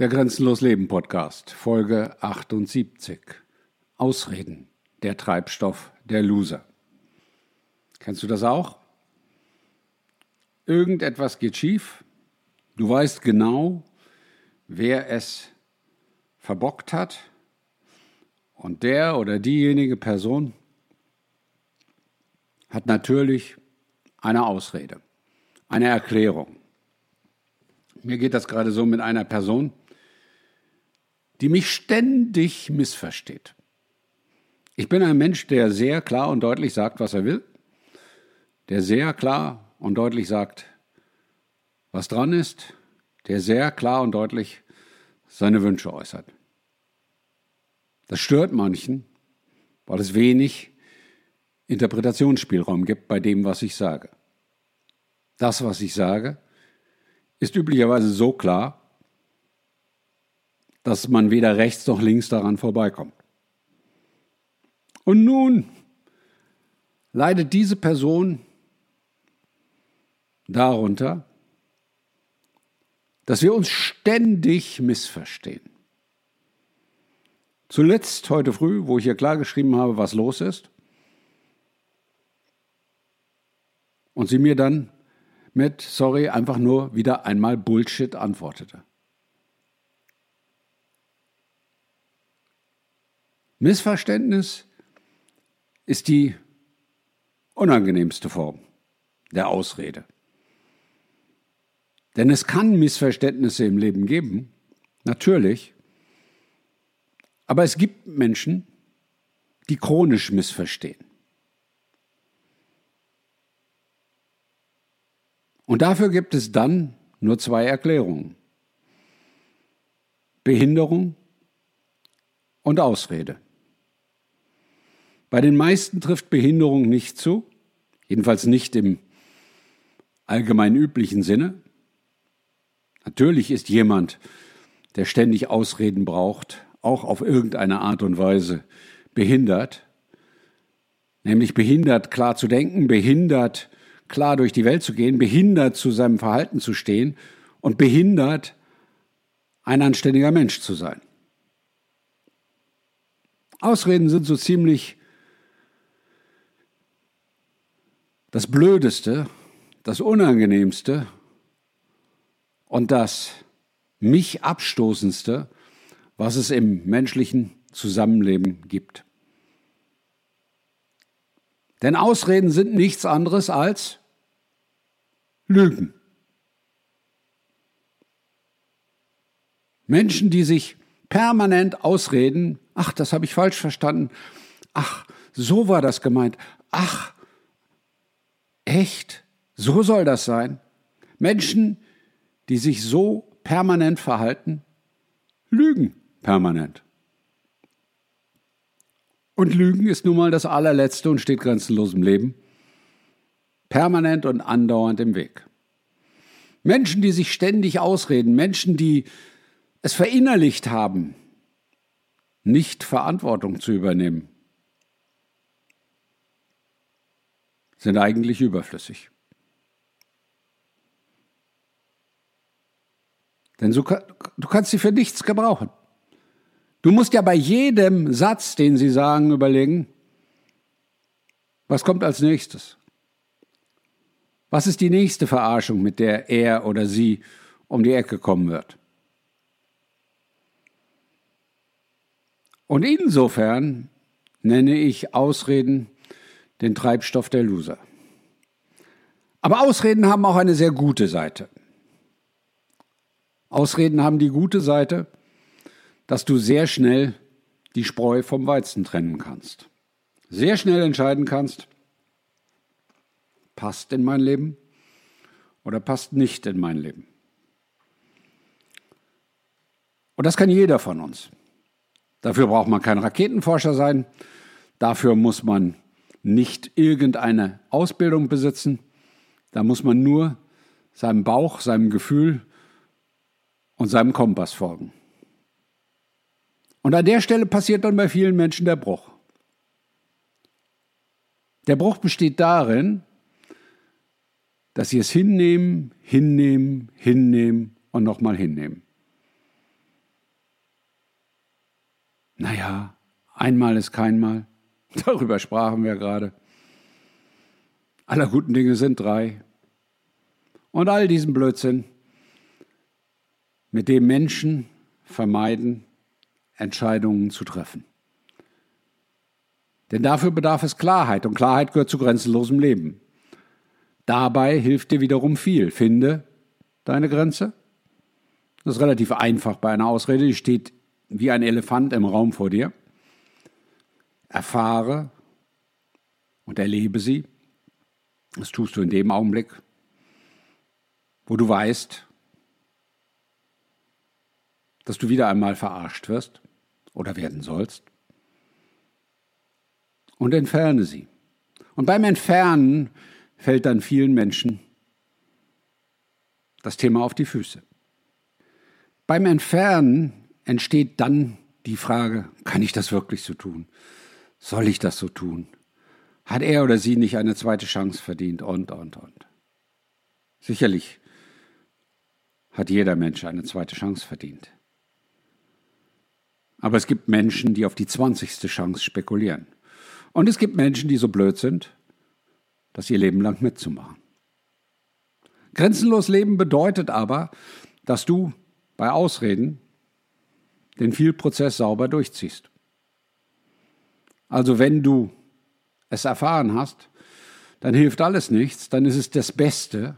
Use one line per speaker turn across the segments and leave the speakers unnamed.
Der Grenzenlos Leben Podcast, Folge 78. Ausreden, der Treibstoff der Loser. Kennst du das auch? Irgendetwas geht schief. Du weißt genau, wer es verbockt hat. Und der oder diejenige Person hat natürlich eine Ausrede, eine Erklärung. Mir geht das gerade so mit einer Person, die mich ständig missversteht. Ich bin ein Mensch, der sehr klar und deutlich sagt, was er will, der sehr klar und deutlich sagt, was dran ist, der sehr klar und deutlich seine Wünsche äußert. Das stört manchen, weil es wenig Interpretationsspielraum gibt bei dem, was ich sage. Das, was ich sage, ist üblicherweise so klar, dass man weder rechts noch links daran vorbeikommt. Und nun leidet diese Person darunter, dass wir uns ständig missverstehen. Zuletzt heute früh, wo ich ihr klargeschrieben habe, was los ist, und sie mir dann mit, sorry, einfach nur wieder einmal Bullshit antwortete. Missverständnis ist die unangenehmste Form der Ausrede. Denn es kann Missverständnisse im Leben geben, natürlich, aber es gibt Menschen, die chronisch missverstehen. Und dafür gibt es dann nur zwei Erklärungen. Behinderung und Ausrede. Bei den meisten trifft Behinderung nicht zu, jedenfalls nicht im allgemein üblichen Sinne. Natürlich ist jemand, der ständig Ausreden braucht, auch auf irgendeine Art und Weise behindert, nämlich behindert klar zu denken, behindert klar durch die Welt zu gehen, behindert zu seinem Verhalten zu stehen und behindert ein anständiger Mensch zu sein. Ausreden sind so ziemlich das Blödeste, das Unangenehmste und das mich abstoßendste, was es im menschlichen Zusammenleben gibt. Denn Ausreden sind nichts anderes als Lügen. Menschen, die sich permanent ausreden, ach, das habe ich falsch verstanden, ach, so war das gemeint, ach, Echt? So soll das sein? Menschen, die sich so permanent verhalten, lügen permanent. Und Lügen ist nun mal das allerletzte und steht grenzenlos im Leben. Permanent und andauernd im Weg. Menschen, die sich ständig ausreden, Menschen, die es verinnerlicht haben, nicht Verantwortung zu übernehmen, sind eigentlich überflüssig. Denn so, du kannst sie für nichts gebrauchen. Du musst ja bei jedem Satz, den sie sagen, überlegen, was kommt als nächstes? Was ist die nächste Verarschung, mit der er oder sie um die Ecke kommen wird? Und insofern nenne ich Ausreden den Treibstoff der Loser. Aber Ausreden haben auch eine sehr gute Seite. Ausreden haben die gute Seite, dass du sehr schnell die Spreu vom Weizen trennen kannst. Sehr schnell entscheiden kannst, passt in mein Leben oder passt nicht in mein Leben. Und das kann jeder von uns. Dafür braucht man kein Raketenforscher sein. Dafür muss man nicht irgendeine Ausbildung besitzen. Da muss man nur seinem Bauch, seinem Gefühl und seinem Kompass folgen. Und an der Stelle passiert dann bei vielen Menschen der Bruch. Der Bruch besteht darin, dass sie es hinnehmen, hinnehmen, hinnehmen und nochmal hinnehmen. Naja, einmal ist keinmal. Darüber sprachen wir gerade. Aller guten Dinge sind drei. Und all diesen Blödsinn, mit dem Menschen vermeiden, Entscheidungen zu treffen. Denn dafür bedarf es Klarheit und Klarheit gehört zu grenzenlosem Leben. Dabei hilft dir wiederum viel. Finde deine Grenze. Das ist relativ einfach bei einer Ausrede, die steht wie ein Elefant im Raum vor dir. Erfahre und erlebe sie. Das tust du in dem Augenblick, wo du weißt, dass du wieder einmal verarscht wirst oder werden sollst. Und entferne sie. Und beim Entfernen fällt dann vielen Menschen das Thema auf die Füße. Beim Entfernen entsteht dann die Frage, kann ich das wirklich so tun? Soll ich das so tun? Hat er oder sie nicht eine zweite Chance verdient? Und, und, und. Sicherlich hat jeder Mensch eine zweite Chance verdient. Aber es gibt Menschen, die auf die zwanzigste Chance spekulieren. Und es gibt Menschen, die so blöd sind, das ihr Leben lang mitzumachen. Grenzenlos leben bedeutet aber, dass du bei Ausreden den Vielprozess sauber durchziehst. Also wenn du es erfahren hast, dann hilft alles nichts, dann ist es das Beste,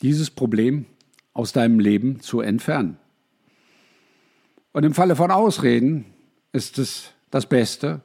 dieses Problem aus deinem Leben zu entfernen. Und im Falle von Ausreden ist es das Beste,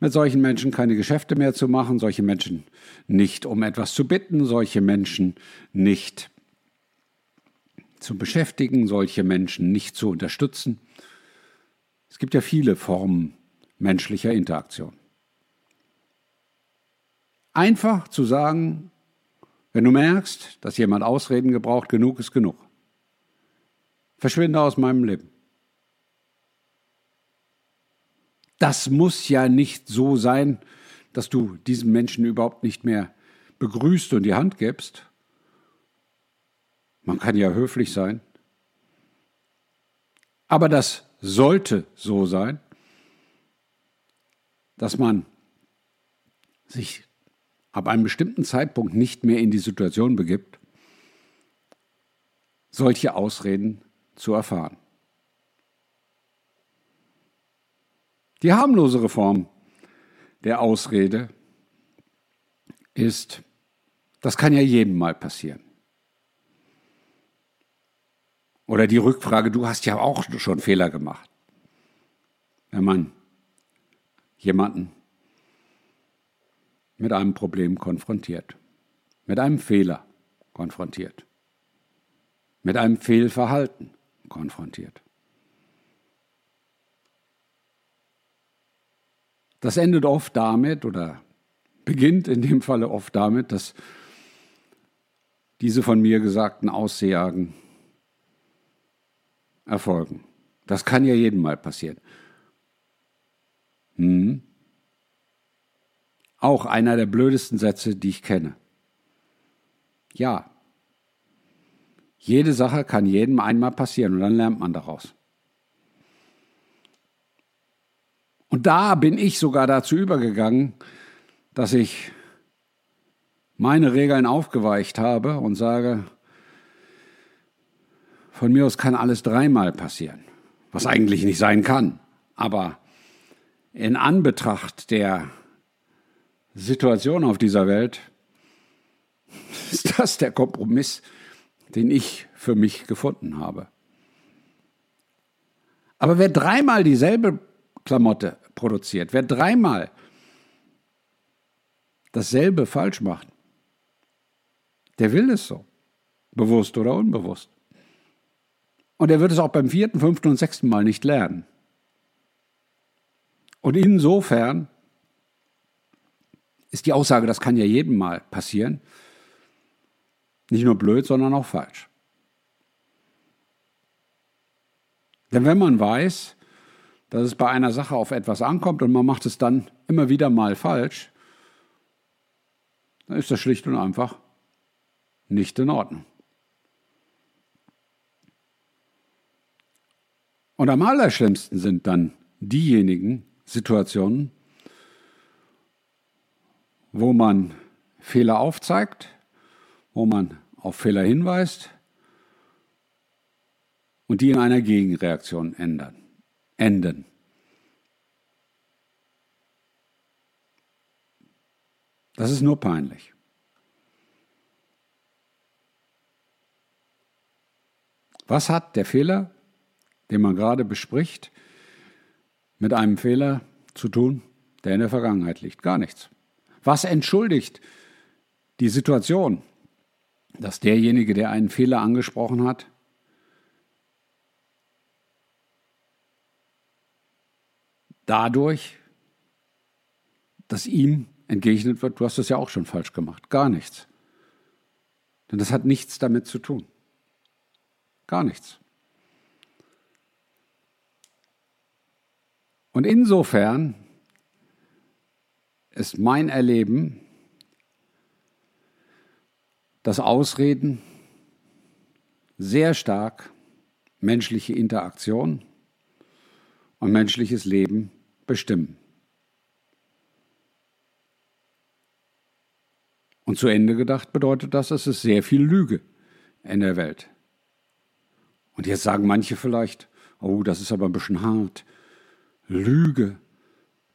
mit solchen Menschen keine Geschäfte mehr zu machen, solche Menschen nicht um etwas zu bitten, solche Menschen nicht zu beschäftigen, solche Menschen nicht zu unterstützen. Es gibt ja viele Formen menschlicher Interaktion. Einfach zu sagen, wenn du merkst, dass jemand Ausreden gebraucht, genug ist genug. Verschwinde aus meinem Leben. Das muss ja nicht so sein, dass du diesem Menschen überhaupt nicht mehr begrüßt und die Hand gibst. Man kann ja höflich sein. Aber das sollte so sein, dass man sich ab einem bestimmten Zeitpunkt nicht mehr in die Situation begibt, solche Ausreden zu erfahren. Die harmlosere Form der Ausrede ist, das kann ja jedem mal passieren. Oder die Rückfrage, du hast ja auch schon Fehler gemacht. Wenn man jemanden mit einem Problem konfrontiert, mit einem Fehler konfrontiert, mit einem Fehlverhalten konfrontiert. Das endet oft damit oder beginnt in dem Falle oft damit, dass diese von mir gesagten Aussagen erfolgen. Das kann ja jedem mal passieren. Hm. Auch einer der blödesten Sätze, die ich kenne. Ja. Jede Sache kann jedem einmal passieren und dann lernt man daraus. Und da bin ich sogar dazu übergegangen, dass ich meine Regeln aufgeweicht habe und sage, von mir aus kann alles dreimal passieren, was eigentlich nicht sein kann. Aber in Anbetracht der Situation auf dieser Welt ist das der Kompromiss, den ich für mich gefunden habe. Aber wer dreimal dieselbe Klamotte produziert, wer dreimal dasselbe falsch macht, der will es so, bewusst oder unbewusst. Und er wird es auch beim vierten, fünften und sechsten Mal nicht lernen. Und insofern ist die Aussage, das kann ja jedem mal passieren, nicht nur blöd, sondern auch falsch. Denn wenn man weiß, dass es bei einer Sache auf etwas ankommt und man macht es dann immer wieder mal falsch, dann ist das schlicht und einfach nicht in Ordnung. Und am allerschlimmsten sind dann diejenigen Situationen, wo man Fehler aufzeigt, wo man auf Fehler hinweist und die in einer Gegenreaktion ändern, enden. Das ist nur peinlich. Was hat der Fehler, den man gerade bespricht, mit einem Fehler zu tun, der in der Vergangenheit liegt? Gar nichts. Was entschuldigt die Situation, dass derjenige, der einen Fehler angesprochen hat, dadurch, dass ihm entgegnet wird, du hast das ja auch schon falsch gemacht. Gar nichts. Denn das hat nichts damit zu tun. Gar nichts. Und insofern ist mein Erleben, dass Ausreden sehr stark menschliche Interaktion und menschliches Leben bestimmen. Und zu Ende gedacht bedeutet das, es ist sehr viel Lüge in der Welt. Und jetzt sagen manche vielleicht, oh, das ist aber ein bisschen hart. Lüge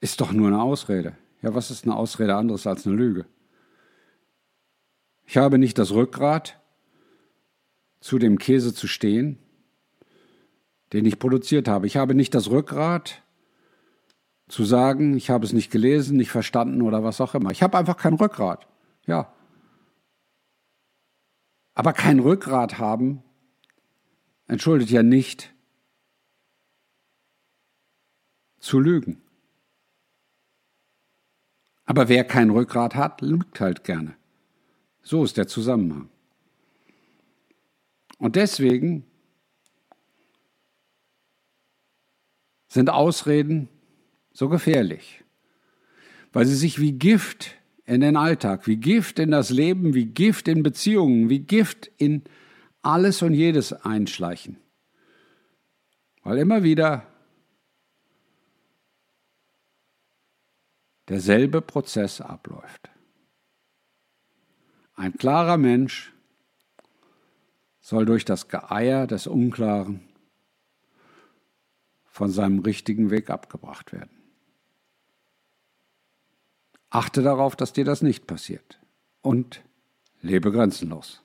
ist doch nur eine Ausrede. Ja, was ist eine Ausrede anderes als eine Lüge? Ich habe nicht das Rückgrat, zu dem Käse zu stehen, den ich produziert habe. Ich habe nicht das Rückgrat, zu sagen, ich habe es nicht gelesen, nicht verstanden oder was auch immer. Ich habe einfach kein Rückgrat. Ja. Aber kein Rückgrat haben entschuldigt ja nicht zu lügen. Aber wer kein Rückgrat hat, lügt halt gerne. So ist der Zusammenhang. Und deswegen sind Ausreden so gefährlich, weil sie sich wie Gift in den Alltag, wie Gift in das Leben, wie Gift in Beziehungen, wie Gift in alles und jedes einschleichen. Weil immer wieder derselbe Prozess abläuft. Ein klarer Mensch soll durch das Geeier des Unklaren von seinem richtigen Weg abgebracht werden. Achte darauf, dass dir das nicht passiert und lebe grenzenlos.